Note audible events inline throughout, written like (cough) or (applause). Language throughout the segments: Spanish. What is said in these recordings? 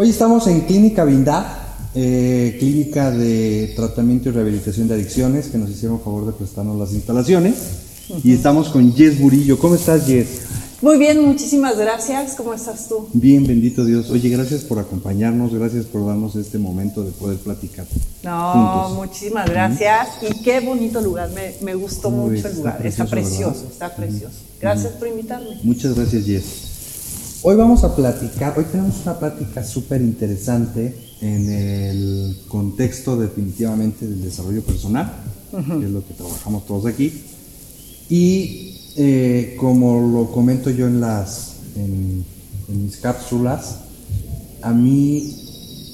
Hoy estamos en Clínica Vindá, eh, clínica de tratamiento y rehabilitación de adicciones, que nos hicieron favor de prestarnos las instalaciones. Y estamos con Jess Burillo. ¿Cómo estás, Jess? Muy bien, muchísimas gracias. ¿Cómo estás tú? Bien, bendito Dios. Oye, gracias por acompañarnos, gracias por darnos este momento de poder platicar. No, muchísimas gracias. Y qué bonito lugar, me, me gustó mucho el lugar. está precioso, está precioso. Gracias por invitarme. Muchas gracias, Jess. Hoy vamos a platicar, hoy tenemos una plática súper interesante en el contexto definitivamente del desarrollo personal, que es lo que trabajamos todos aquí. Y eh, como lo comento yo en, las, en, mis cápsulas, a mí,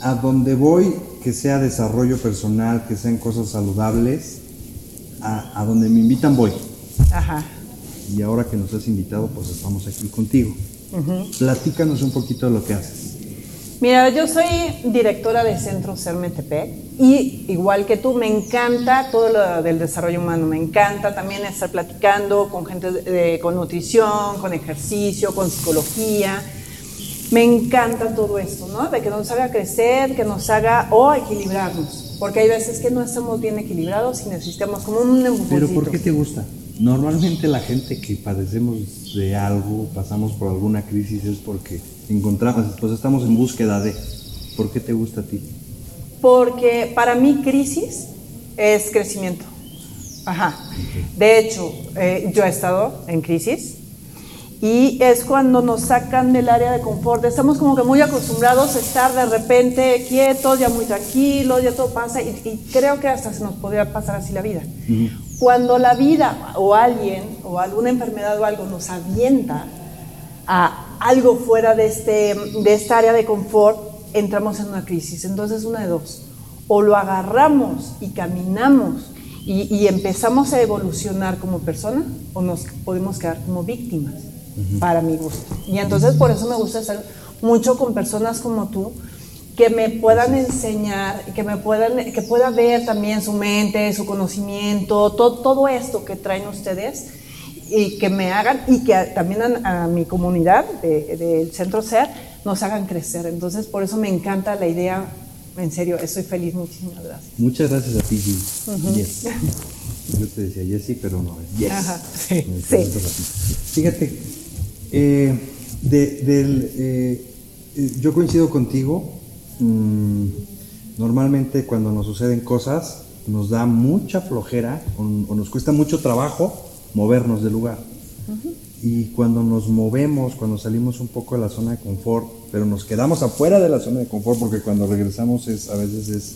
a donde voy, que sea desarrollo personal, que sean cosas saludables, a, a donde me invitan voy. Ajá. Y ahora que nos has invitado, pues estamos aquí contigo. Platícanos un poquito de lo que haces. Mira, yo soy directora de Centro CERMETP y igual que tú, me encanta todo lo del desarrollo humano, me encanta también estar platicando con gente con nutrición, con ejercicio, con psicología. Me encanta todo esto, ¿no? De que nos haga crecer, que nos haga o equilibrarnos, porque hay veces que no estamos bien equilibrados y necesitamos como un empujoncito. ¿Pero por qué te gusta? Normalmente la gente que padecemos de algo, pasamos por alguna crisis, es porque encontramos, pues estamos en búsqueda de. ¿Por qué te gusta a ti? Porque para mí crisis es crecimiento. Ajá. De hecho, eh, yo he estado en crisis y es cuando nos sacan del área de confort. Estamos como que muy acostumbrados a estar de repente quietos, ya muy tranquilos, ya todo pasa y, creo que hasta se nos podría pasar así la vida. Cuando la vida o alguien o alguna enfermedad o algo nos avienta a algo fuera de, este, de esta área de confort, entramos en una crisis. Entonces, una de dos. O lo agarramos y caminamos y, y empezamos a evolucionar como persona, o nos podemos quedar como víctimas, para mi gusto. Y entonces, por eso me gusta estar mucho con personas como tú, que me puedan enseñar, que me puedan, que pueda ver también su mente, su conocimiento, todo, todo esto que traen ustedes y que me hagan y que también a, mi comunidad del Centro SER nos hagan crecer. Entonces, por eso me encanta la idea. En serio, estoy feliz. Muchísimas gracias. Muchas gracias a ti, yes. (laughs) Yo te decía Jessy, pero no, es yes. Ajá, sí, sí. Fíjate, eh, de, del, eh, eh, yo coincido contigo Mm, normalmente cuando nos suceden cosas nos da mucha flojera o, nos cuesta mucho trabajo movernos del lugar. Y cuando nos movemos, cuando salimos un poco de la zona de confort, pero nos quedamos afuera de la zona de confort porque cuando regresamos es a veces es,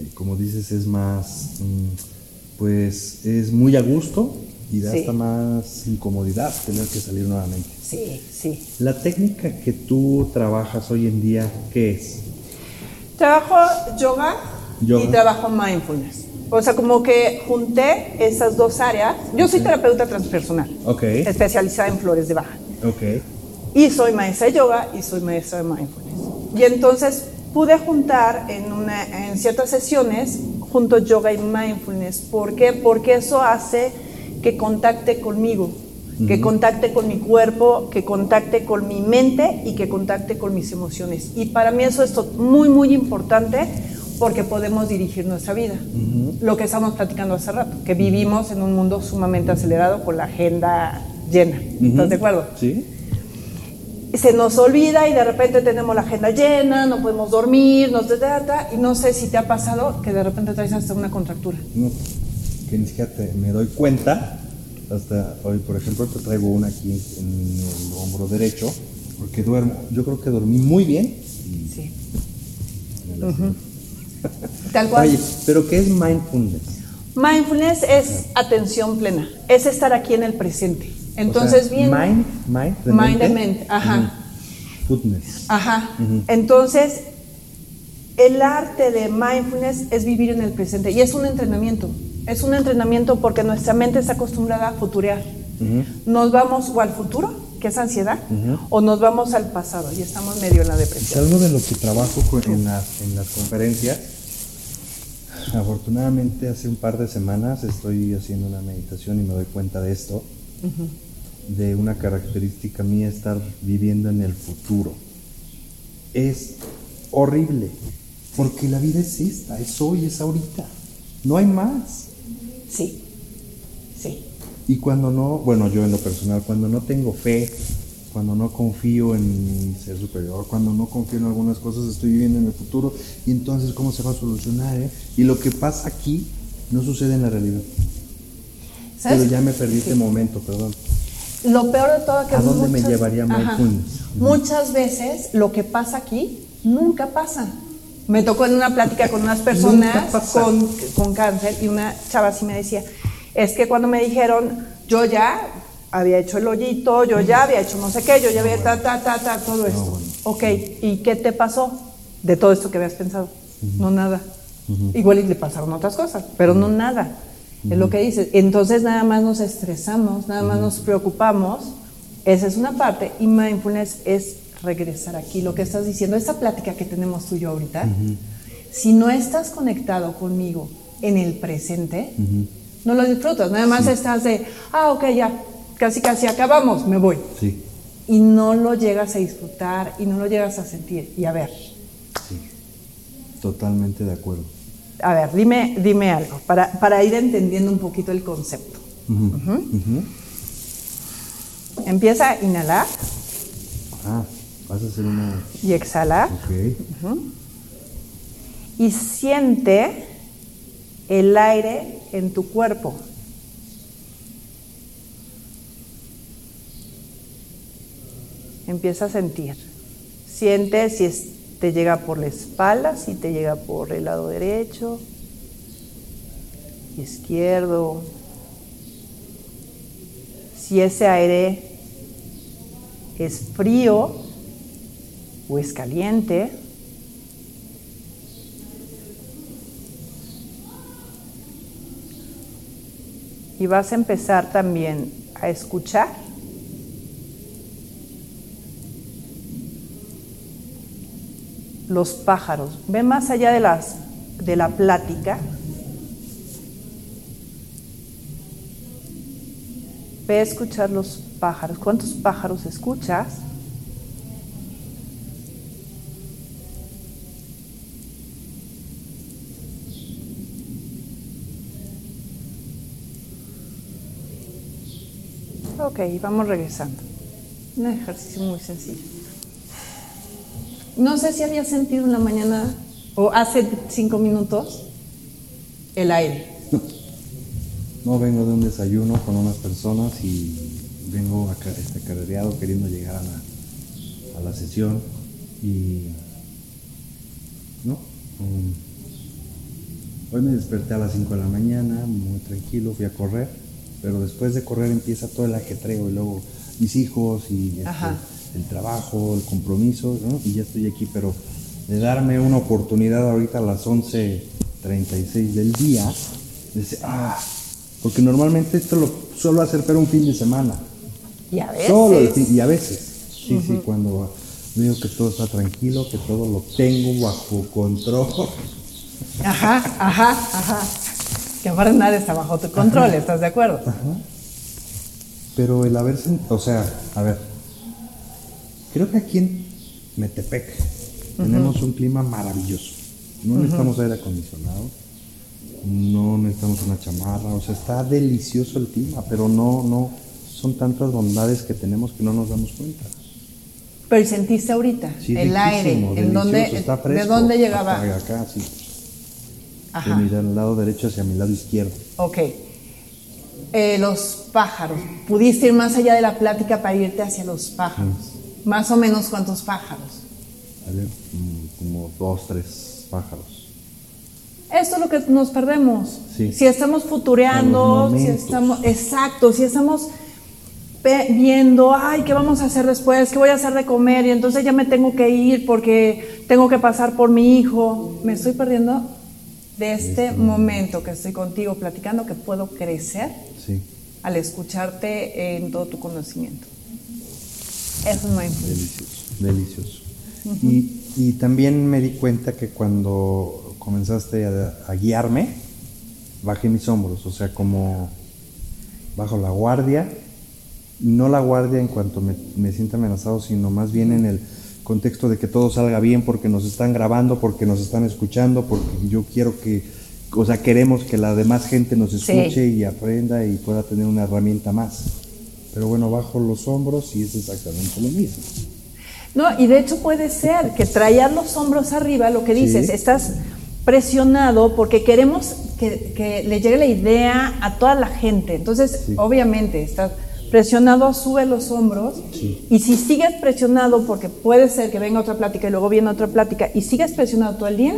eh, como dices, es más, mm, pues es muy a gusto y da hasta más incomodidad tener que salir nuevamente. Sí, sí. La técnica que tú trabajas hoy en día, ¿qué es? Trabajo yoga, y trabajo mindfulness. O sea, como que junté esas dos áreas. Yo soy terapeuta transpersonal, okay. especializada en flores de baja. Okay. Y soy maestra de yoga y soy maestra de mindfulness. Y entonces pude juntar en, una, en ciertas sesiones junto yoga y mindfulness. ¿Por qué? Porque eso hace que contacte conmigo que contacte con mi cuerpo, que contacte con mi mente y que contacte con mis emociones. Y para mí eso es muy, muy importante porque podemos dirigir nuestra vida. Lo que estamos platicando hace rato, que vivimos en un mundo sumamente acelerado con la agenda llena. ¿Estás de acuerdo? Sí. Se nos olvida y de repente tenemos la agenda llena, no podemos dormir, nos trata y no sé si te ha pasado que de repente traes hasta una contractura. No, que ni siquiera me doy cuenta hasta hoy, por ejemplo, te traigo una aquí en el hombro derecho, porque duermo. Yo creo que dormí muy bien. sí. Tal cual. Oye, pero ¿qué es mindfulness? Mindfulness es atención plena, es estar aquí en el presente. Entonces, bien. Mind, mind, de mind mente. mente, ajá. Ajá. Entonces, el arte de mindfulness es vivir en el presente y es un entrenamiento. Es un entrenamiento porque nuestra mente está acostumbrada a futurear. Nos vamos o al futuro, que es ansiedad, o nos vamos al pasado y estamos medio en la depresión. algo de lo que trabajo en, en las conferencias. Afortunadamente hace un par de semanas estoy haciendo una meditación y me doy cuenta de esto, de una característica mía estar viviendo en el futuro. Es horrible. Porque la vida es esta, es hoy, es ahorita. No hay más. Sí, sí. Y cuando no, bueno, yo en lo personal, cuando no tengo fe, cuando no confío en mi ser superior, cuando no confío en algunas cosas, estoy viviendo en el futuro. Y entonces, ¿cómo se va a solucionar? eh? Y lo que pasa aquí no sucede en la realidad. ¿Sabes? Pero ya me perdí este momento, perdón. Lo peor de todo que ¿A dónde me muchas- llevaría Ajá. mindfulness? Muchas veces lo que pasa aquí nunca pasa. Me tocó en una plática con unas personas con, con cáncer y una chava así me decía, es que cuando me dijeron, yo ya había hecho el hoyito, yo ya había hecho no sé qué, yo ya había ta, ta, ta, ta, todo esto. bueno. Ok, ¿y qué te pasó de todo esto que habías pensado? No nada. Igual y le pasaron otras cosas, pero no nada. Es lo que dices. Entonces nada más nos estresamos, nada más nos preocupamos. Esa es una parte. Y mindfulness es regresar aquí. Lo que estás diciendo, esta plática que tenemos tú y yo ahorita, si no estás conectado conmigo en el presente, no lo disfrutas. Nada más estás de, ah, ok, ya, casi casi acabamos, me voy. Sí, Y no lo llegas a disfrutar y no lo llegas a sentir. Y a ver, sí. Totalmente de acuerdo. a ver, dime, dime algo para, para ir entendiendo un poquito el concepto. Empieza a inhalar Ah, vas a hacer una. y exhalar Ok. y siente el aire en tu cuerpo. Empieza a sentir. Siente si es- te llega por la espalda, si te llega por el lado derecho, izquierdo. Si ese aire es frío o es caliente. Y vas a empezar también a escuchar los pájaros. Ve más allá de, las, de la plática. Ve a escuchar los pájaros. ¿Cuántos pájaros escuchas? Ok, vamos regresando. Un ejercicio muy sencillo. No sé si había sentido en la mañana o hace cinco minutos el aire. No vengo de un desayuno con unas personas y vengo acá, este, carrereado queriendo llegar a la, a la sesión y no. hoy me desperté a las 5 de la mañana, muy tranquilo, fui a correr, pero después de correr empieza todo el ajetreo y luego mis hijos y este, el trabajo, el compromiso, ¿no? y ya estoy aquí, pero de darme una oportunidad ahorita a las 11.36 del día, de decir, ah, porque normalmente esto lo suelo hacer pero un fin de semana, Y a veces. solo el fin- y a veces, sí, sí, cuando veo que todo está tranquilo, que todo lo tengo bajo control, Ajá, ajá, ajá. Que ahora nada está bajo tu control, ¿estás de acuerdo? pero el haber, o sea, a ver, creo que aquí en Metepec tenemos un clima maravilloso, no necesitamos aire acondicionado, no necesitamos una chamarra, o sea, está delicioso el clima, pero no, no, son tantas bondades que tenemos que no nos damos cuenta. Pero ¿y sentiste ahorita Sí, el aire, ¿en está ¿de dónde llegaba? acá, sí. Ajá. De mi lado derecho hacia mi lado izquierdo. Ok. Eh, los pájaros. ¿Pudiste ir más allá de la plática para irte hacia los pájaros? Más o menos cuántos pájaros. Mm, Como dos, tres pájaros. Esto es lo que nos perdemos. Sí. Si estamos futureando, si estamos, exacto, si estamos viendo, ay, ¿qué vamos a hacer después? ¿Qué voy a hacer de comer? Y entonces ya me tengo que ir porque tengo que pasar por mi hijo. Me estoy perdiendo de este momento que estoy contigo platicando, que puedo crecer Sí, al escucharte en todo tu conocimiento. Eso es mindfulness. delicioso, delicioso. y, y también me di cuenta que cuando comenzaste a, a guiarme, bajé mis hombros, o sea, como bajo la guardia, no la guardia en cuanto me, me sienta amenazado, sino más bien en el contexto de que todo salga bien porque nos están grabando, porque nos están escuchando, porque yo quiero que, o sea, queremos que la demás gente nos escuche y aprenda y pueda tener una herramienta más. Pero bueno, bajo los hombros y es exactamente lo mismo. No, y de hecho puede ser que traer los hombros arriba, lo que dices, estás presionado porque queremos que, le llegue la idea a toda la gente. Entonces, obviamente, estás presionado, sube los hombros. Y si sigues presionado, porque puede ser que venga otra plática y luego viene otra plática, y sigues presionado todo el día,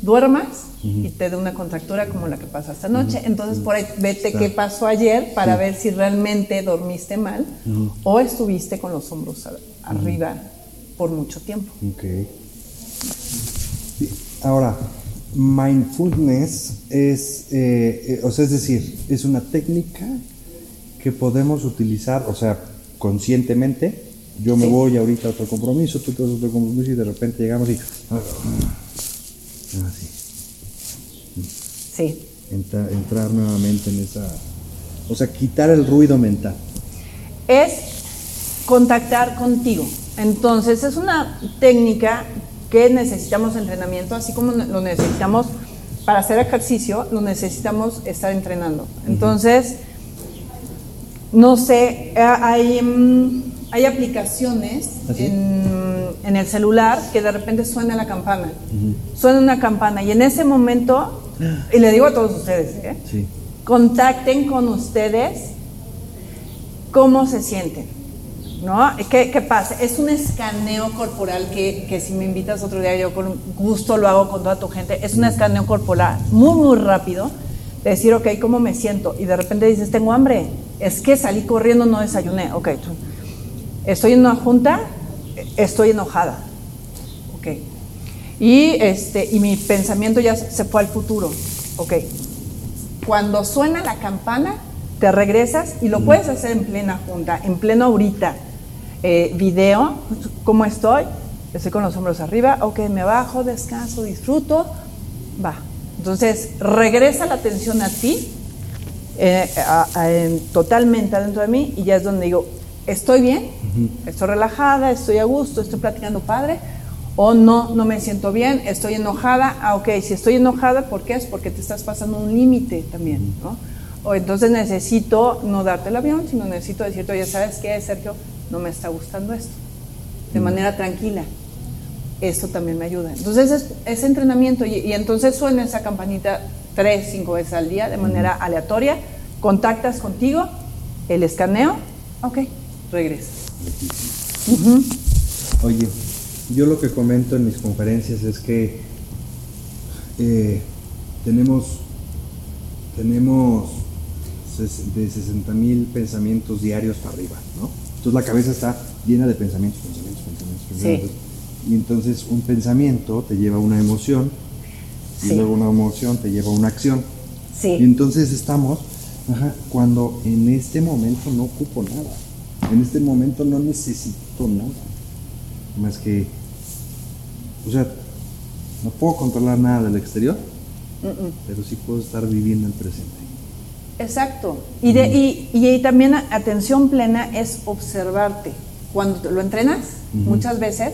duermas y te dé una contractura como la que pasa esta noche. Entonces, por ahí vete qué pasó ayer para ver si realmente dormiste mal o estuviste con los hombros arriba por mucho tiempo. Ahora, mindfulness es, eh, eh, o sea, es decir, es una técnica que podemos utilizar, o sea, conscientemente. Yo me voy ahorita a otro compromiso, tú te vas a otro compromiso y de repente llegamos y. Así. Sí. entrar nuevamente en esa. O sea, quitar el ruido mental. Es contactar contigo. Entonces, es una técnica que necesitamos entrenamiento, así como lo necesitamos para hacer ejercicio, lo necesitamos estar entrenando. Entonces, no sé, hay, mm, hay aplicaciones ¿Ah, en, el celular que de repente suena la campana. Suena una campana y en ese momento, y le digo a todos ustedes, ¿eh? contacten con ustedes cómo se sienten. ¿No? ¿Qué, ¿Qué, pasa? Es un escaneo corporal que, que, si me invitas otro día, yo con gusto lo hago con toda tu gente. Es un escaneo corporal muy, muy rápido. De decir, ok, ¿cómo me siento? Y de repente dices, tengo hambre es que salí corriendo, no desayuné. Ok, estoy en una junta, estoy enojada. Ok. Y, este, y mi pensamiento ya se fue al futuro. Ok. Cuando suena la campana, te regresas y lo puedes hacer en plena junta, en pleno ahorita. Eh, video, ¿cómo estoy? Estoy con los hombros arriba, ok, me bajo, descanso, disfruto, va. Entonces, regresa la atención a ti eh, totalmente adentro de mí y ya es donde digo, estoy bien, estoy relajada, estoy a gusto, estoy platicando padre, o no, no me siento bien, estoy enojada, ah, ok, si estoy enojada, ¿por qué? Es porque te estás pasando un límite también, ¿no? O entonces necesito no darte el avión, sino necesito decirte, oye, ¿sabes qué, Sergio? No me está gustando esto. De manera tranquila. Esto también me ayuda. Entonces es, entrenamiento y, y entonces suena esa campanita tres, cinco veces al día de manera aleatoria, contactas contigo, el escaneo, ok, regresas. Oye, yo lo que comento en mis conferencias es que eh, tenemos, tenemos de 60 mil pensamientos diarios para arriba, ¿no? Entonces la cabeza está llena de pensamientos, pensamientos, pensamientos, pensamientos. Y entonces un pensamiento te lleva a una emoción, y luego una emoción te lleva a una acción. Sí. Y entonces estamos cuando en este momento no ocupo nada. En este momento no necesito nada. Más que, o sea, no puedo controlar nada del exterior, pero sí puedo estar viviendo el presente. Exacto. Y, de, y, y, también atención plena es observarte. Cuando lo entrenas, muchas veces,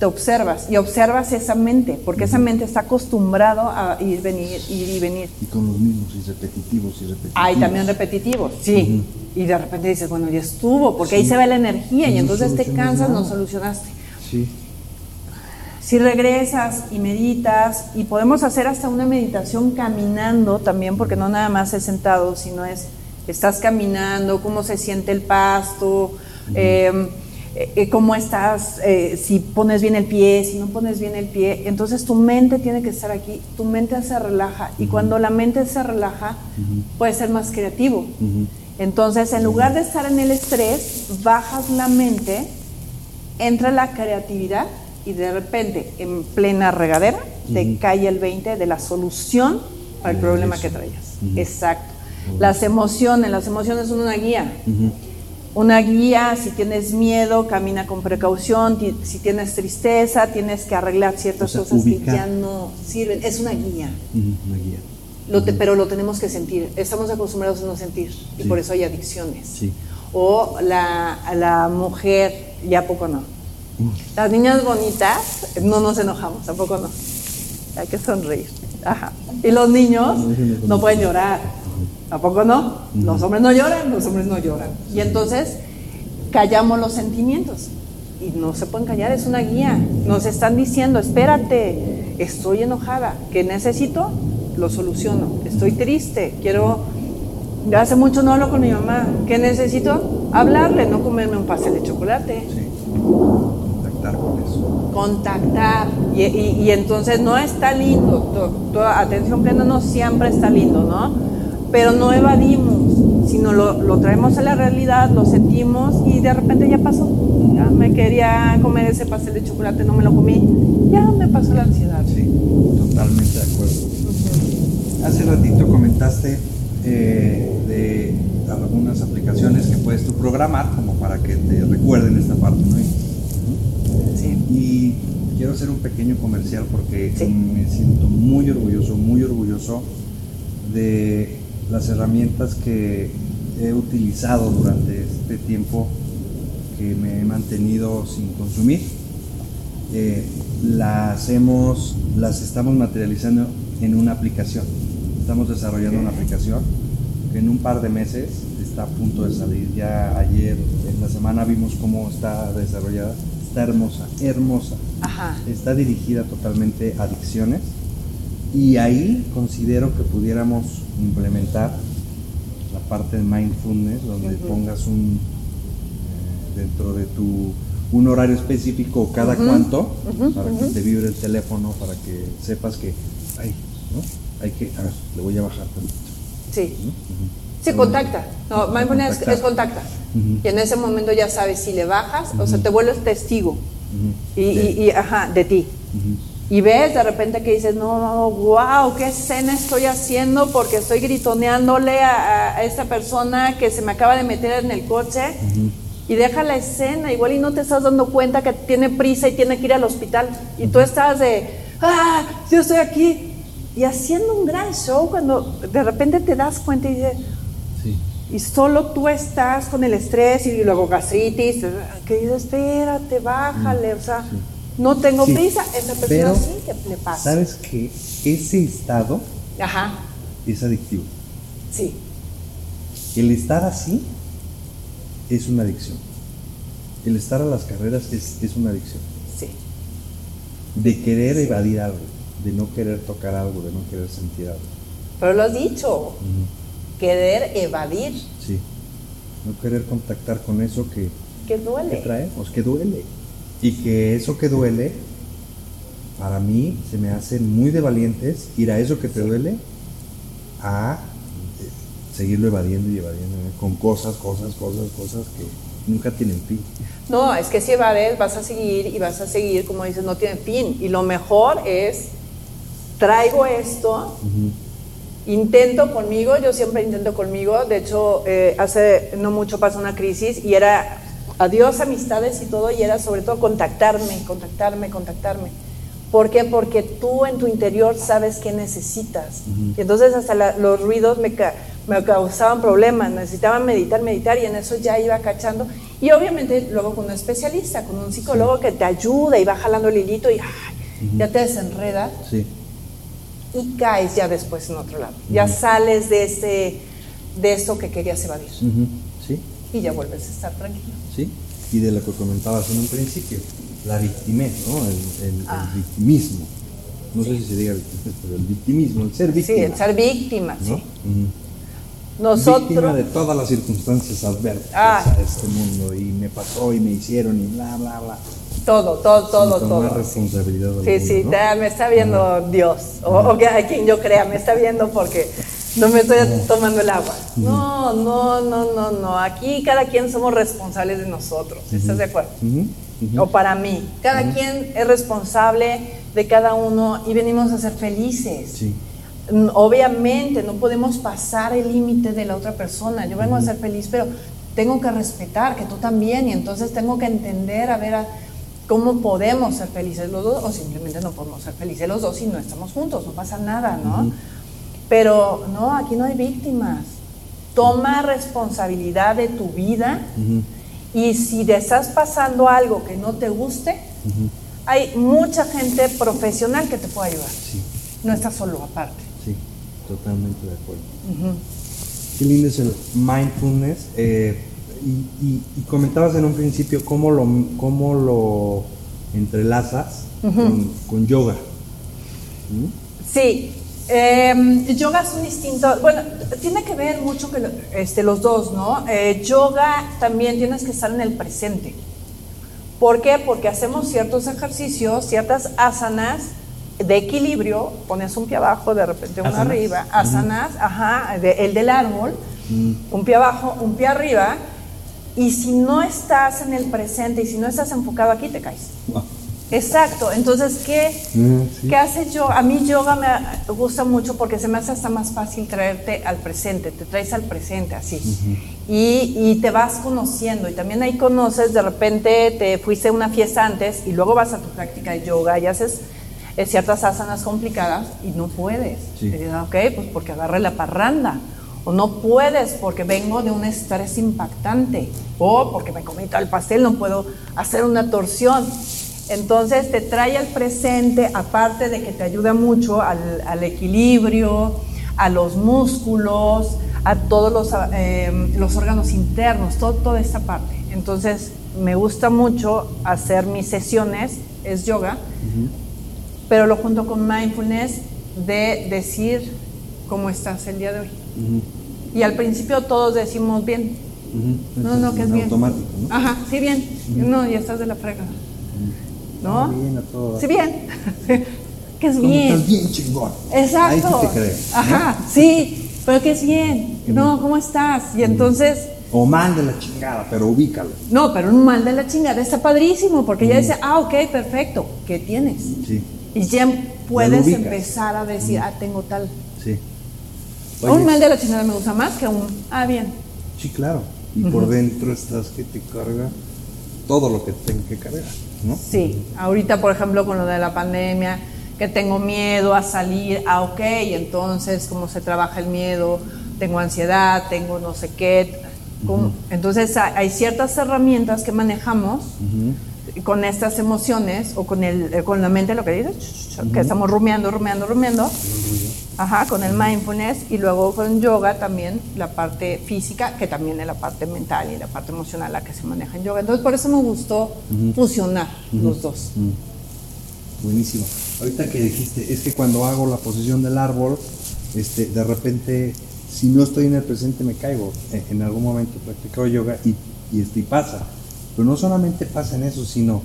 te observas y observas esa mente, porque esa mente está acostumbrado a ir, venir, ir y venir. Y con los mismos y repetitivos y repetitivos. Hay también repetitivos, sí. Y de repente dices, bueno, ya estuvo, porque ahí se ve la energía y, entonces te cansas, no solucionaste. Sí. Si regresas y meditas, y podemos hacer hasta una meditación caminando también, porque no nada más es sentado, sino es, estás caminando, cómo se siente el pasto, eh, eh, cómo estás, eh, si pones bien el pie, si no pones bien el pie. Entonces tu mente tiene que estar aquí, tu mente se relaja. Y cuando la mente se relaja puedes ser más creativo. Entonces en lugar de estar en el estrés, bajas la mente, entra la creatividad y de repente en plena regadera te cae el 20 de la solución al problema que traías. Exacto. Las emociones, las emociones son una guía una guía, si tienes miedo, camina con precaución, si tienes tristeza, tienes que arreglar ciertas cosas que ya no sirven. Es una guía. una guía. Lo Pero lo tenemos que sentir. Estamos acostumbrados a no sentir y por eso hay adicciones. O la, la mujer, ya poco no. Las niñas bonitas no nos enojamos, tampoco no. Hay que sonreír. Ajá. Y los niños no pueden llorar. ¿Tampoco no? Los hombres no lloran, los hombres no lloran. Y entonces callamos los sentimientos. Y no se pueden callar, es una guía. Nos están diciendo, espérate, estoy enojada, ¿qué necesito? Lo soluciono. Estoy triste, quiero... Ya hace mucho no hablo con mi mamá. ¿Qué necesito? Hablarle, no comerme un pastel de chocolate. Sí. Contactar con eso. Contactar. Y, y- y entonces no está lindo. To- to- atención plena no siempre está lindo, ¿no? Pero no evadimos, sino lo, lo traemos a la realidad, lo sentimos y de repente ya pasó. Ya me quería comer ese pastel de chocolate, no me lo comí. Ya me pasó la ansiedad. Sí, totalmente de acuerdo. Hace ratito comentaste eh, de algunas aplicaciones que puedes tú programar como para que te recuerden esta parte, ¿no? Y- Sí. Y quiero hacer un pequeño comercial porque Sí. me siento muy orgulloso, muy orgulloso de las herramientas que he utilizado durante este tiempo que me he mantenido sin consumir. Eh, las hemos, las estamos materializando en una aplicación. Estamos desarrollando una aplicación que en un par de meses está a punto de salir. Ya ayer en la semana vimos cómo está desarrollada. Está hermosa, hermosa. Ajá. Está dirigida totalmente a adicciones y ahí considero que pudiéramos implementar la parte de mindfulness donde pongas un eh, dentro de tu un horario específico cada Ujú. cuánto Ujú, para que te vibre el teléfono para que sepas que ay, ¿no? Hay que a ver, le voy a bajar tantito. Sí. Sí, contacta. No, mindfulness es contacta. Y en ese momento ya sabes si le bajas, o sea, te vuelves testigo. Y, De- y- y, ajá, de ti. Y ves de repente que dices, no, no, wow, qué escena estoy haciendo porque estoy gritoneándole a, a esta persona que se me acaba de meter en el coche. Y deja la escena, igual y no te estás dando cuenta que tiene prisa y tiene que ir al hospital. Y tú estás de, ah, yo estoy aquí. Y haciendo un gran show cuando de repente te das cuenta y dices, Sí. y solo tú estás con el estrés y luego gastritis, que dices, espérate, bájale, o sea, no tengo Sí, prisa, esa persona pero, sí que le pasa. ¿Sabes que ese estado Ajá, es adictivo? sí, El estar así es una adicción. El estar a las carreras es, es una adicción. sí, De querer evadir algo, de no querer tocar algo, de no querer sentir algo. pero lo has dicho, querer evadir, Sí. No querer contactar con eso que, que que duele. traemos, que duele. Y que eso que duele, para mí se me hace muy de valientes ir a eso que te duele a eh, seguirlo evadiendo y evadiendo ¿eh? con cosas, cosas, cosas, cosas que nunca tienen fin. No, es que si evades vas a seguir y vas a seguir, como dices, no tiene fin. Y lo mejor es, traigo esto, intento conmigo, yo siempre intento conmigo. De hecho, eh, hace no mucho pasó una crisis y era adiós amistades y todo, y era sobre todo contactarme, contactarme, contactarme. ¿Por qué? Porque tú en tu interior sabes qué necesitas. Y entonces hasta la- los ruidos me, ca- me causaban problemas, necesitaba meditar, meditar y en eso ya iba cachando. Y obviamente luego con un especialista, con un psicólogo que te ayuda y va jalando el hilito y ay, ya te desenreda Sí. y caes ya después en otro lado. Ya sales de, ese, de eso que querías evadir y ya vuelves a estar tranquilo. sí. Y de lo que comentabas en un principio, la victimez, ¿no? El, el- el Ah. victimismo. No sé si se diga victimez, pero el victimismo, el ser víctima. Sí, el ser víctima, ¿no? sí. Nosotros... Víctima de todas las circunstancias adversas Ah. a este mundo. Y me pasó y me hicieron y bla, bla, bla. Todo, todo, todo, Sin todo. tomar responsabilidad Sí, alguna, sí, ¿no? me está viendo Dios, o, o que a quien yo crea, me está viendo porque no me estoy tomando el agua. No, no, no, no, no. Aquí cada quien somos responsables de nosotros, ¿estás de acuerdo? Ujú. O para mí, cada quien es responsable de cada uno y venimos a ser felices. Sí. Mm, Obviamente no podemos pasar el límite de la otra persona. Yo vengo a ser feliz, pero tengo que respetar que tú también y entonces tengo que entender a ver a- cómo podemos ser felices los dos o simplemente no podemos ser felices los dos si no estamos juntos, no pasa nada, ¿no? Pero no, aquí no hay víctimas. Toma responsabilidad de tu vida. Y si te estás pasando algo que no te guste, hay mucha gente profesional que te puede ayudar. Sí, No estás solo aparte. sí, totalmente de acuerdo. Qué lindo es el mindfulness. eh, y, y- y comentabas en un principio cómo lo, cómo lo entrelazas con, con yoga. ¿Mm? Sí, eh, yoga es un distinto, bueno, tiene que ver mucho que este, los dos, ¿no? Eh, yoga también tienes que estar en el presente. ¿Por qué? Porque hacemos ciertos ejercicios, ciertas asanas de equilibrio, pones un pie abajo, de repente uno Asanas. arriba, asanas, ajá, de- el del árbol, un pie abajo, un pie arriba, y si no estás en el presente y si no estás enfocado aquí, te caes. Exacto, entonces, ¿qué, Mm, sí. ¿qué hace yo? A mí yoga me gusta mucho porque se me hace hasta más fácil traerte al presente, te traes al presente así. y, y te vas conociendo y también ahí conoces, de repente te fuiste a una fiesta antes y luego vas a tu práctica de yoga y haces eh, ciertas asanas complicadas y no puedes. Sí. Y dices, ok, pues porque agarré la parranda. O no puedes porque vengo de un estrés impactante. O porque me comí todo el pastel, no puedo hacer una torsión. Entonces te trae al presente, aparte de que te ayuda mucho al, al equilibrio, a los músculos, a todos los, eh, los órganos internos, todo, toda esta parte. Entonces me gusta mucho hacer mis sesiones, es yoga, pero lo junto con mindfulness de decir cómo estás el día de hoy. Y al principio todos decimos bien. ujú. No, no, que es En bien. automático, ¿no? Ajá, sí, bien. No, ya estás de la frega. ¿No? Bien, a. Sí, bien. (laughs) que es ¿Cómo bien. Estás bien chingón. Exacto. Ahí sí te creo. ¿no? Ajá, sí, pero que es bien. No, ¿cómo estás? Y entonces, O mal de la chingada, pero ubícalo. no, pero un mal de la chingada está padrísimo porque ya dice, ah, ok, perfecto, ¿qué tienes? Sí, Y ya puedes empezar a decir, ah, tengo tal. sí. un Oye, mal de la chingada me gusta más que un, ah, bien. Sí, claro. Y por dentro estás que te carga todo lo que tenga que cargar, ¿no? Sí, ahorita por ejemplo con lo de la pandemia, que tengo miedo a salir, ah, ok, entonces cómo se trabaja el miedo, tengo ansiedad, tengo no sé qué. Entonces hay hay ciertas herramientas que manejamos con estas emociones o con, el, eh, con la mente, lo que dices, que estamos rumiando, rumiando, rumiando. Ajá, con el mindfulness y luego con yoga también la parte física, que también es la parte mental y la parte emocional la que se maneja en yoga. Entonces por eso me gustó fusionar los dos. Buenísimo. Ahorita que dijiste, es que cuando hago la posición del árbol, este, de repente, si no estoy en el presente, me caigo. En, en algún momento he practicado yoga y, y, este, y pasa. Pero no solamente pasa en eso, sino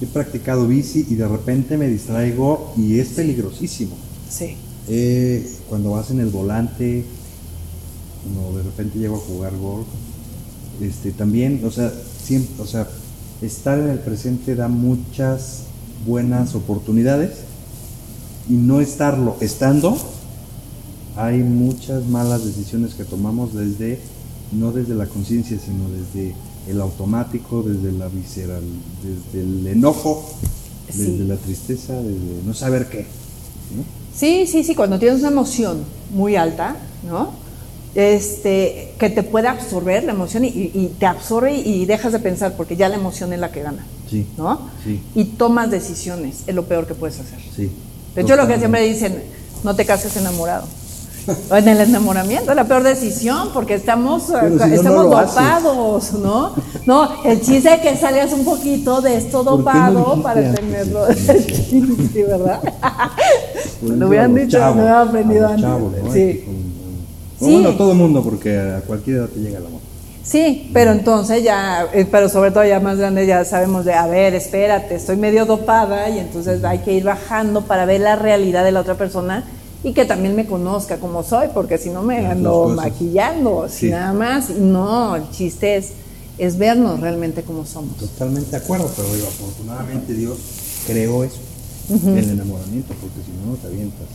he practicado bici y de repente me distraigo y es peligrosísimo. Sí. Eh, cuando vas en el volante, cuando de repente llego a jugar golf, este, también, o sea, siempre, o sea, estar en el presente da muchas buenas oportunidades y no estarlo estando, hay muchas malas decisiones que tomamos desde, no desde la conciencia, sino desde el automático, desde la visceral, desde el enojo, Sí. desde la tristeza, desde no saber qué. ¿no? Sí, sí, sí, cuando tienes una emoción muy alta, ¿no? Este, que te puede absorber la emoción y, y- te absorbe y dejas de pensar porque ya la emoción es la que gana, Sí. ¿no? Sí. Y tomas decisiones, es lo peor que puedes hacer. Sí. De hecho, lo que siempre dicen, no te cases enamorado. O (laughs) en el enamoramiento es la peor decisión porque estamos, si no estamos dopados, ¿no? No, el chiste es que salgas un poquito de esto ¿Por qué no dopado para tenerlo. Sí, (laughs) ¿verdad? (laughs) Lo hubieran dicho, chavos, no hubiera aprendido antes. chavos, ¿no? Sí. Bueno, todo el mundo, porque a cualquier edad te llega el amor. Sí, pero entonces ya, eh, pero sobre todo ya más grande ya sabemos de, a ver, espérate, estoy medio dopada y entonces hay que ir bajando para ver la realidad de la otra persona y que también me conozca como soy, porque si no me Las ando maquillando, Sí. nada más. Y no, el chiste es, es vernos realmente como somos. Totalmente de acuerdo, pero digo, afortunadamente Dios creó eso, el enamoramiento, porque si no, no te avientas.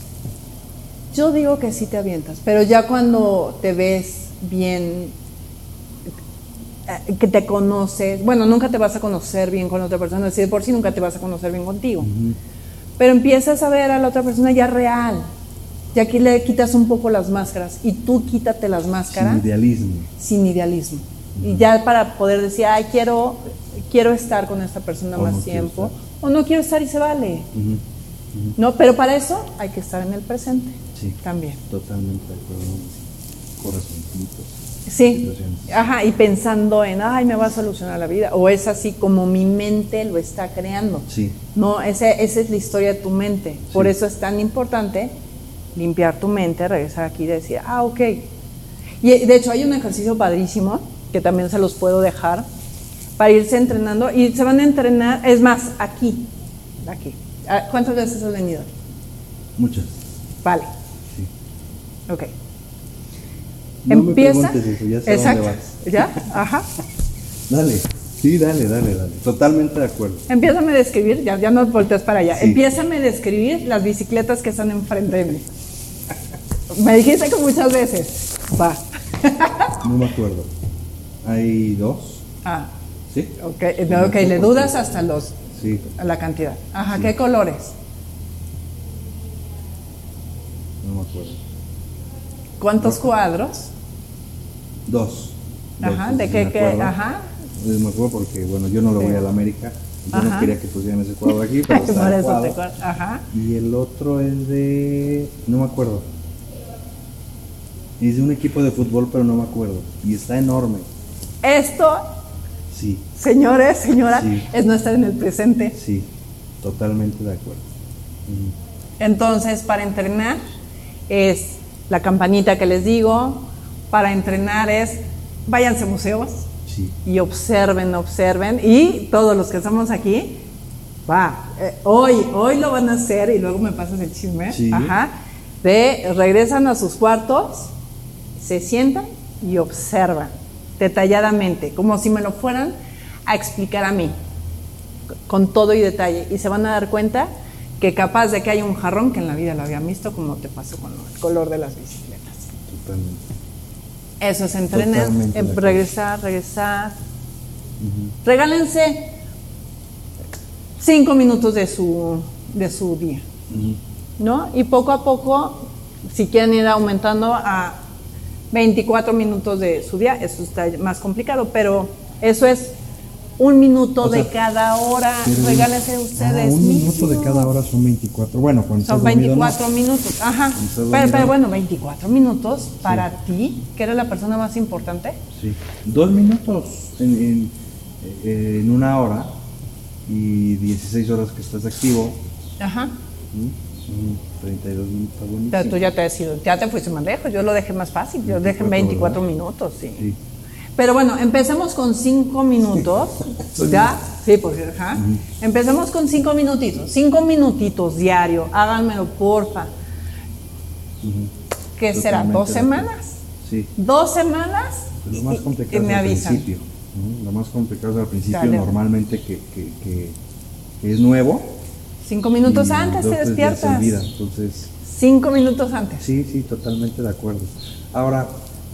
Yo digo que sí te avientas, pero ya cuando te ves bien, eh, que te conoces, bueno, nunca te vas a conocer bien con otra persona, es decir, por sí nunca te vas a conocer bien contigo, pero empiezas a ver a la otra persona ya real, ya aquí le quitas un poco las máscaras y tú quítate las máscaras Sin idealismo. sin idealismo. Y ya para poder decir, ay, quiero, quiero estar con esta persona O más no tiempo. O no quiero estar y se vale. ¿No? Pero para eso hay que estar en el presente Sí. también. Totalmente de acuerdo. Corazoncitos. Sí, ajá, y pensando en, ay, me va a solucionar la vida, o es así como mi mente lo está creando. Sí. No, ese- esa es la historia de tu mente. Por eso es tan importante limpiar tu mente, regresar aquí y decir, ah, ok. Y de hecho hay un ejercicio padrísimo que también se los puedo dejar para irse entrenando y se van a entrenar, es más, aquí, aquí. Ah, ¿Cuántas veces has venido? Muchas. Vale, Sí. ok. No Empieza. eso, ya sé a dónde Exacto. vas. ¿Ya? Ajá. Dale. Sí, dale, dale, dale. Totalmente de acuerdo. Empiézame a describir, ya, ya no volteas para allá. Sí. Empiézame a describir las bicicletas que están enfrente de mí. Me dijiste que muchas veces. Va. No me acuerdo. Hay dos. Ah, ¿Sí? ok, no, ok, le dudas hasta los, Sí. a la cantidad. Ajá, ¿qué colores? No me acuerdo. ¿Cuántos cuadros? Dos. Ajá, Dos, ¿de sí qué, qué? Ajá. Eh, Me acuerdo porque, bueno, yo no lo Sí. voy a la América. Yo no quería que pusieran ese cuadro aquí, pero (laughs) está Por eso te. Ajá. Y el otro es de... No me acuerdo. Es de un equipo de fútbol, pero no me acuerdo. Y está enorme. Esto, Sí, señores, señora, Sí. es no estar en el presente. sí. Totalmente de acuerdo. Entonces, para entrenar es la campanita que les digo. Para entrenar es váyanse a museos Sí. y observen, observen. Y todos los que estamos aquí, va, eh, hoy, hoy lo van a hacer y luego me pasas el chisme. Sí. Ajá. De regresan a sus cuartos, se sientan y observan detalladamente, como si me lo fueran a explicar a mí, con todo y detalle. Y se van a dar cuenta que capaz de que hay un jarrón que en la vida lo habían visto, como te pasó con el color de las bicicletas. Totalmente. Eso es entrenar, eh, regresar, regresar. Regálense cinco minutos de su, de su día. ¿no? Y poco a poco, si quieren ir aumentando a 24 minutos de su día, eso está más complicado, pero eso es un minuto O sea, de cada hora. Regálense Ah, ustedes un minuto de cada hora son 24. Bueno, cuando Son estás dormido, no. 24 minutos, ajá. Pero, pero no. bueno, 24 minutos para ti, que eres la persona más importante. Sí. Dos minutos en, en- eh, en una hora y 16 horas que estás activo. Ajá. Son 32 minutos, está buenísimo. Pero tú ya te has ido, ya te fuiste más lejos, yo lo dejé más fácil, yo dejé 24 24, minutos, sí. Sí. Pero bueno, empecemos con 5 minutos, (laughs) ¿ya? Sí, porque, ajá. Empecemos con 5 minutitos, 5 minutitos diario, háganmelo porfa. Ujú. ¿Qué será? Totalmente ¿Dos de semanas? Sí. ¿Dos semanas? Lo más complicado y es me al avisan. principio. ¿no? Lo más complicado es al principio, Dale. normalmente que, que, que- que es nuevo. 5 minutos y antes dos, te despiertas. Entonces, 5 minutos antes. Sí, sí, totalmente de acuerdo. Ahora,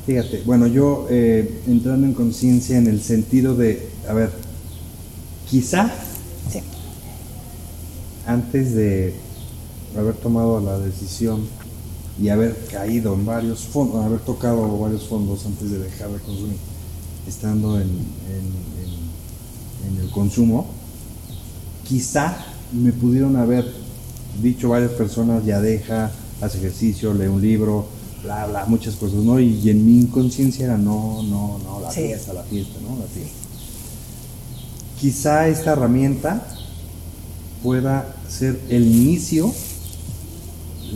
fíjate, bueno, yo eh, entrando en conciencia en el sentido de, a ver, quizá Sí. antes de haber tomado la decisión y haber caído en varios fondos, haber tocado varios fondos antes de dejar de consumir, estando en, en- en- en el consumo, quizá me pudieron haber dicho varias personas, ya deja, haz ejercicio, lee un libro, bla, bla, muchas cosas, ¿no? Y, en mi inconsciencia era, no, no, no, la Sí. fiesta, la fiesta, ¿no? La fiesta. Quizá esta herramienta pueda ser el inicio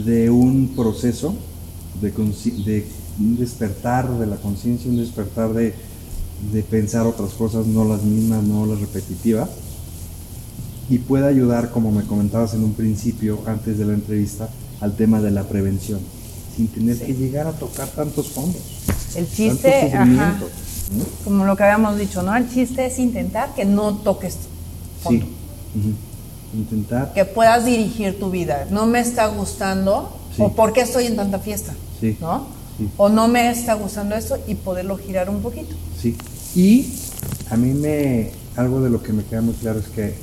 de un proceso de un despertar de la conciencia, un despertar de, de pensar otras cosas, no las mismas, no las repetitivas, y pueda ayudar, como me comentabas en un principio, antes de la entrevista, al tema de la prevención, sin tener que llegar a tocar tantos fondos. El chiste, como lo que habíamos dicho, ¿no? El chiste es intentar que no toques Sí. fondo. Ujú. Intentar. que puedas dirigir tu vida. No me está gustando, Sí. o por qué estoy en tanta fiesta, Sí. ¿no? Sí. O no me está gustando esto y poderlo girar un poquito. Sí. Y a mí me. Algo de lo que me queda muy claro es que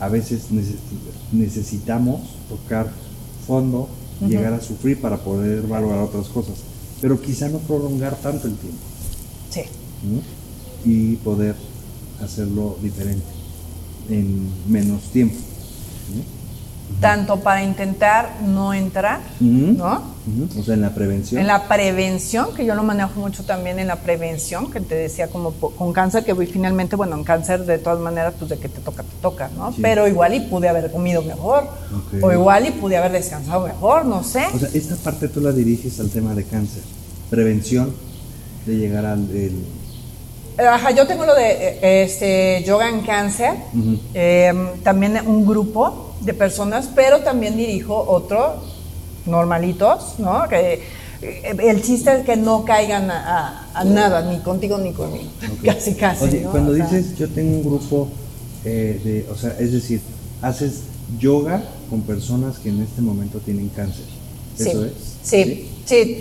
a veces neces- necesitamos tocar fondo, llegar a sufrir para poder valorar otras cosas. Pero quizá no prolongar tanto el tiempo. Sí. y poder hacerlo diferente en menos tiempo. Tanto para intentar no entrar. ¿no? O sea, en la prevención. En la prevención, que yo lo manejo mucho también en la prevención, que te decía como con cáncer, que voy finalmente, bueno, en cáncer de todas maneras, pues de que te toca, te toca, ¿no? Sí. Pero igual y pude haber comido mejor, o igual y pude haber descansado mejor, no sé. O sea, esta parte tú la diriges al tema de cáncer. Prevención de llegar al... el- Ajá, yo tengo lo de eh, este, yoga en cáncer, eh, también un grupo de personas, pero también dirijo otro, normalitos, ¿no? Que, eh, el chiste es que no caigan a, a- a nada, ni contigo ni conmigo, (laughs) casi casi. Oye, ¿no? cuando O sea, dices yo tengo un grupo eh, de, o sea, es decir, haces yoga con personas que en este momento tienen cáncer. ¿Eso sí, es? Sí, sí,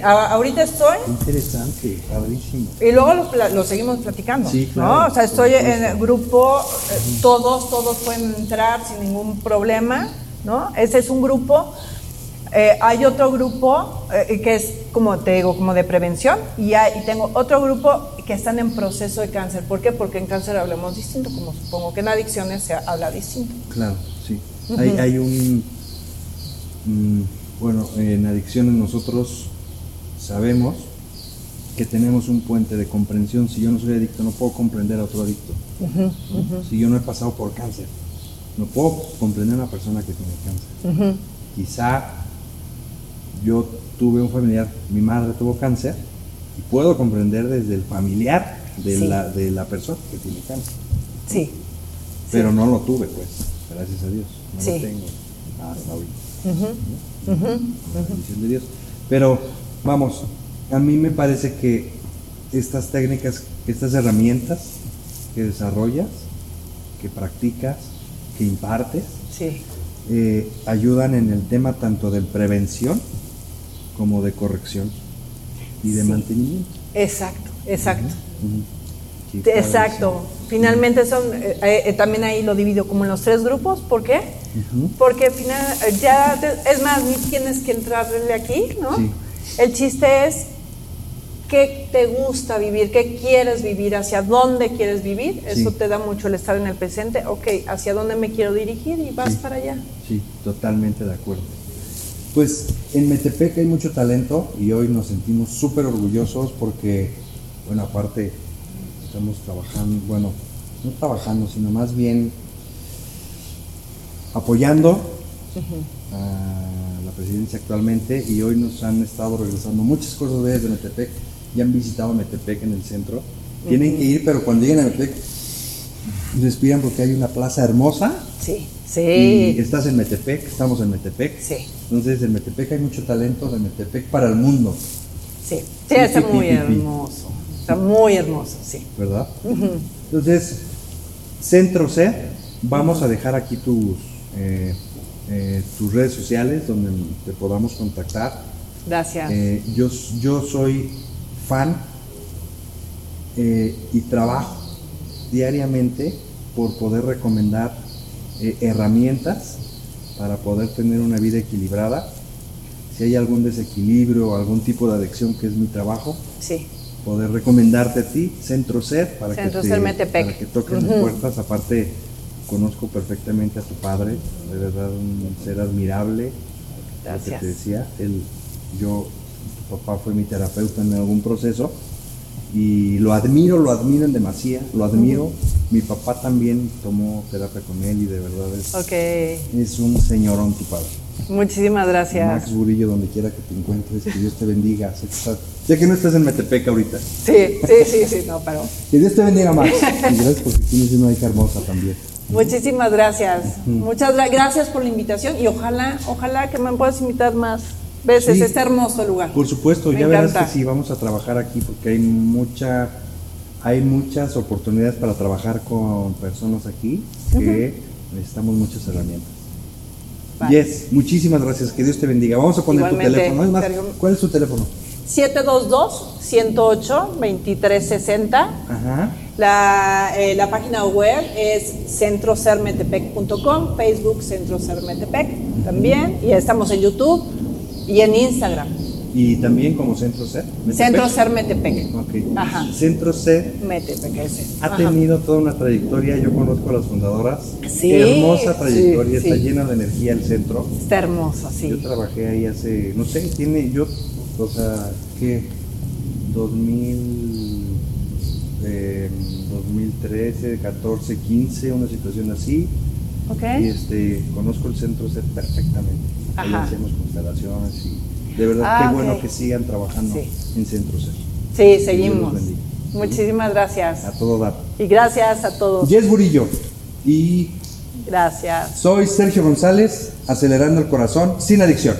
a- ahorita estoy interesante, padrísimo. y luego lo, seguimos platicando, Sí, ¿no? claro, O sea, estoy en el grupo, eh, todos, todos pueden entrar sin ningún problema, ¿no? Ese es un grupo. Eh, hay otro grupo eh, que es, como te digo, como de prevención y, hay- y tengo otro grupo que están en proceso de cáncer. ¿Por qué? Porque en cáncer hablamos distinto, como supongo que en adicciones se habla distinto. Claro, sí. hay, hay un, mm, bueno, en adicciones nosotros sabemos que tenemos un puente de comprensión. Si yo no soy adicto, no puedo comprender a otro adicto. ¿no? Si yo no he pasado por cáncer, no puedo comprender a una persona que tiene cáncer. Quizá yo tuve un familiar, mi madre tuvo cáncer, y puedo comprender desde el familiar de, Sí. la, de la persona que tiene cáncer. Sí. Pero no lo tuve, pues, gracias a Dios. No Sí. lo tengo hasta ahorita. ¿no? La bendición de Dios. Pero, vamos, a mí me parece que estas técnicas, estas herramientas que desarrollas, que practicas, que impartes, Sí. eh, ayudan en el tema tanto de prevención como de corrección y de Sí. mantenimiento. Exacto, exacto. Exacto. Finalmente son, eh, eh, también ahí lo divido como en los tres grupos. ¿Por qué? Porque final, eh, ya, te- es más, ni tienes que entrarle aquí, ¿no? El chiste es qué te gusta vivir, qué quieres vivir, hacia dónde quieres vivir. Eso te da mucho el estar en el presente. Ok, hacia dónde me quiero dirigir y vas Sí. para allá. Sí, totalmente de acuerdo. Pues en Metepec hay mucho talento y hoy nos sentimos súper orgullosos porque, bueno, aparte estamos trabajando, bueno, no trabajando, sino más bien apoyando a la presidencia actualmente y hoy nos han estado regresando muchas cosas desde Metepec, ya han visitado Metepec en el centro, tienen que ir, pero cuando lleguen a Metepec respiran porque hay una plaza hermosa Sí, y sí, estás en Metepec, estamos en Metepec. sí, Entonces, en Metepec hay mucho talento de Metepec para el mundo, sí. Sí, Sí, está pi, muy pi, pi. hermoso. Está muy hermoso, sí. ¿verdad? Entonces, Centro C, vamos a dejar aquí tus, eh, eh, tus redes sociales donde te podamos contactar. Gracias. Eh, yo, yo soy fan eh, y trabajo diariamente por poder recomendar herramientas para poder tener una vida equilibrada. Si hay algún desequilibrio o algún tipo de adicción que es mi trabajo, sí. poder recomendarte a ti, Centro Ser, para Centro que te, para que toques las puertas. Aparte, conozco perfectamente a tu padre, de verdad un ser admirable. Lo que Gracias. te decía, él, yo, tu papá fue mi terapeuta en algún proceso y lo admiro, lo admiro en demasía, lo admiro. Mi papá también tomó terapia con él y de verdad es, es un señorón tu padre. Muchísimas gracias. Max Burillo, donde quiera que te encuentres, que Dios te bendiga. Sé que, estás- sé que no estás en Metepec ahorita. Sí, sí, sí, sí, no, pero. Que Dios te bendiga, Max. Y gracias porque tienes una hija hermosa también. Muchísimas gracias. Muchas gra- gracias por la invitación y ojalá, ojalá que me puedas invitar más veces. Sí. Este hermoso lugar. Por supuesto, Me ya verás que sí, vamos a trabajar aquí porque hay mucha, hay muchas oportunidades para trabajar con personas aquí que necesitamos muchas herramientas. Vale. Yes, muchísimas gracias, que Dios te bendiga. Vamos a poner Igualmente, tu teléfono. Es más. ¿cuál es tu teléfono? 722-108-2360. Ajá. La, eh, la página web es centrocermetepec.com, Facebook Centro Ser Metepec también, y estamos en YouTube y en Instagram. Y también como Centro C. Metepec. Centro Ser Metepec. Ok. Ajá. Centro C Metepec, ese. ha Ajá. tenido toda una trayectoria, yo conozco a las fundadoras. Sí, Hermosa trayectoria, sí, está sí. llena de energía el centro. Está hermoso, sí. Yo trabajé ahí hace, no sé, tiene, yo, o sea, ¿qué? 2000, eh, 2013, 14, 15, una situación así. ¿Ok? Y este, conozco el centro C perfectamente. Ahí Ajá. hacemos constelaciones y de verdad Ah, qué bueno que sigan trabajando Sí. en centro C. Sí, seguimos. Muchísimas gracias. A todo dar. Y gracias a todos. Jess Burillo. Y Gracias. soy Sergio González, acelerando el corazón sin adicción.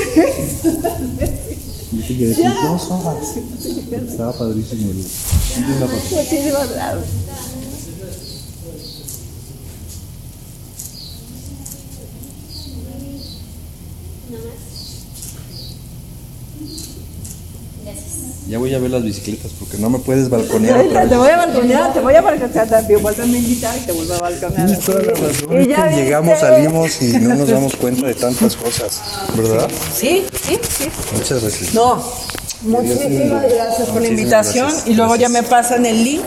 Entonces. Quedé con dos horas. Estaba padrísimo. Muchísimas gracias. Ya voy a ver las bicicletas porque no me puedes balconear (laughs) otra Ahorita vez. te voy a balconear, te voy a balconear también. Vuelve a invitar y te vuelvo a balconear. Tienes toda la razón. Y ya llegamos, viste. salimos y no nos (laughs) damos cuenta de tantas cosas, ¿verdad? Sí, sí, sí. Muchas gracias. No, muchísimas gracias por la invitación gracias. y luego ya me pasan el link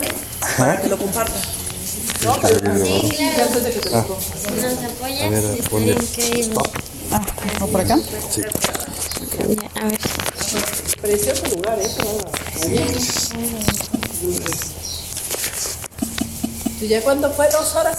para que lo compartan. Nos apoyas, A ver, ponle. estaría increíble. Ah, ¿no por acá? Sí. A ver. Precioso lugar, ¿eh? ¿Y ya cuánto fue? ¿Dos horas?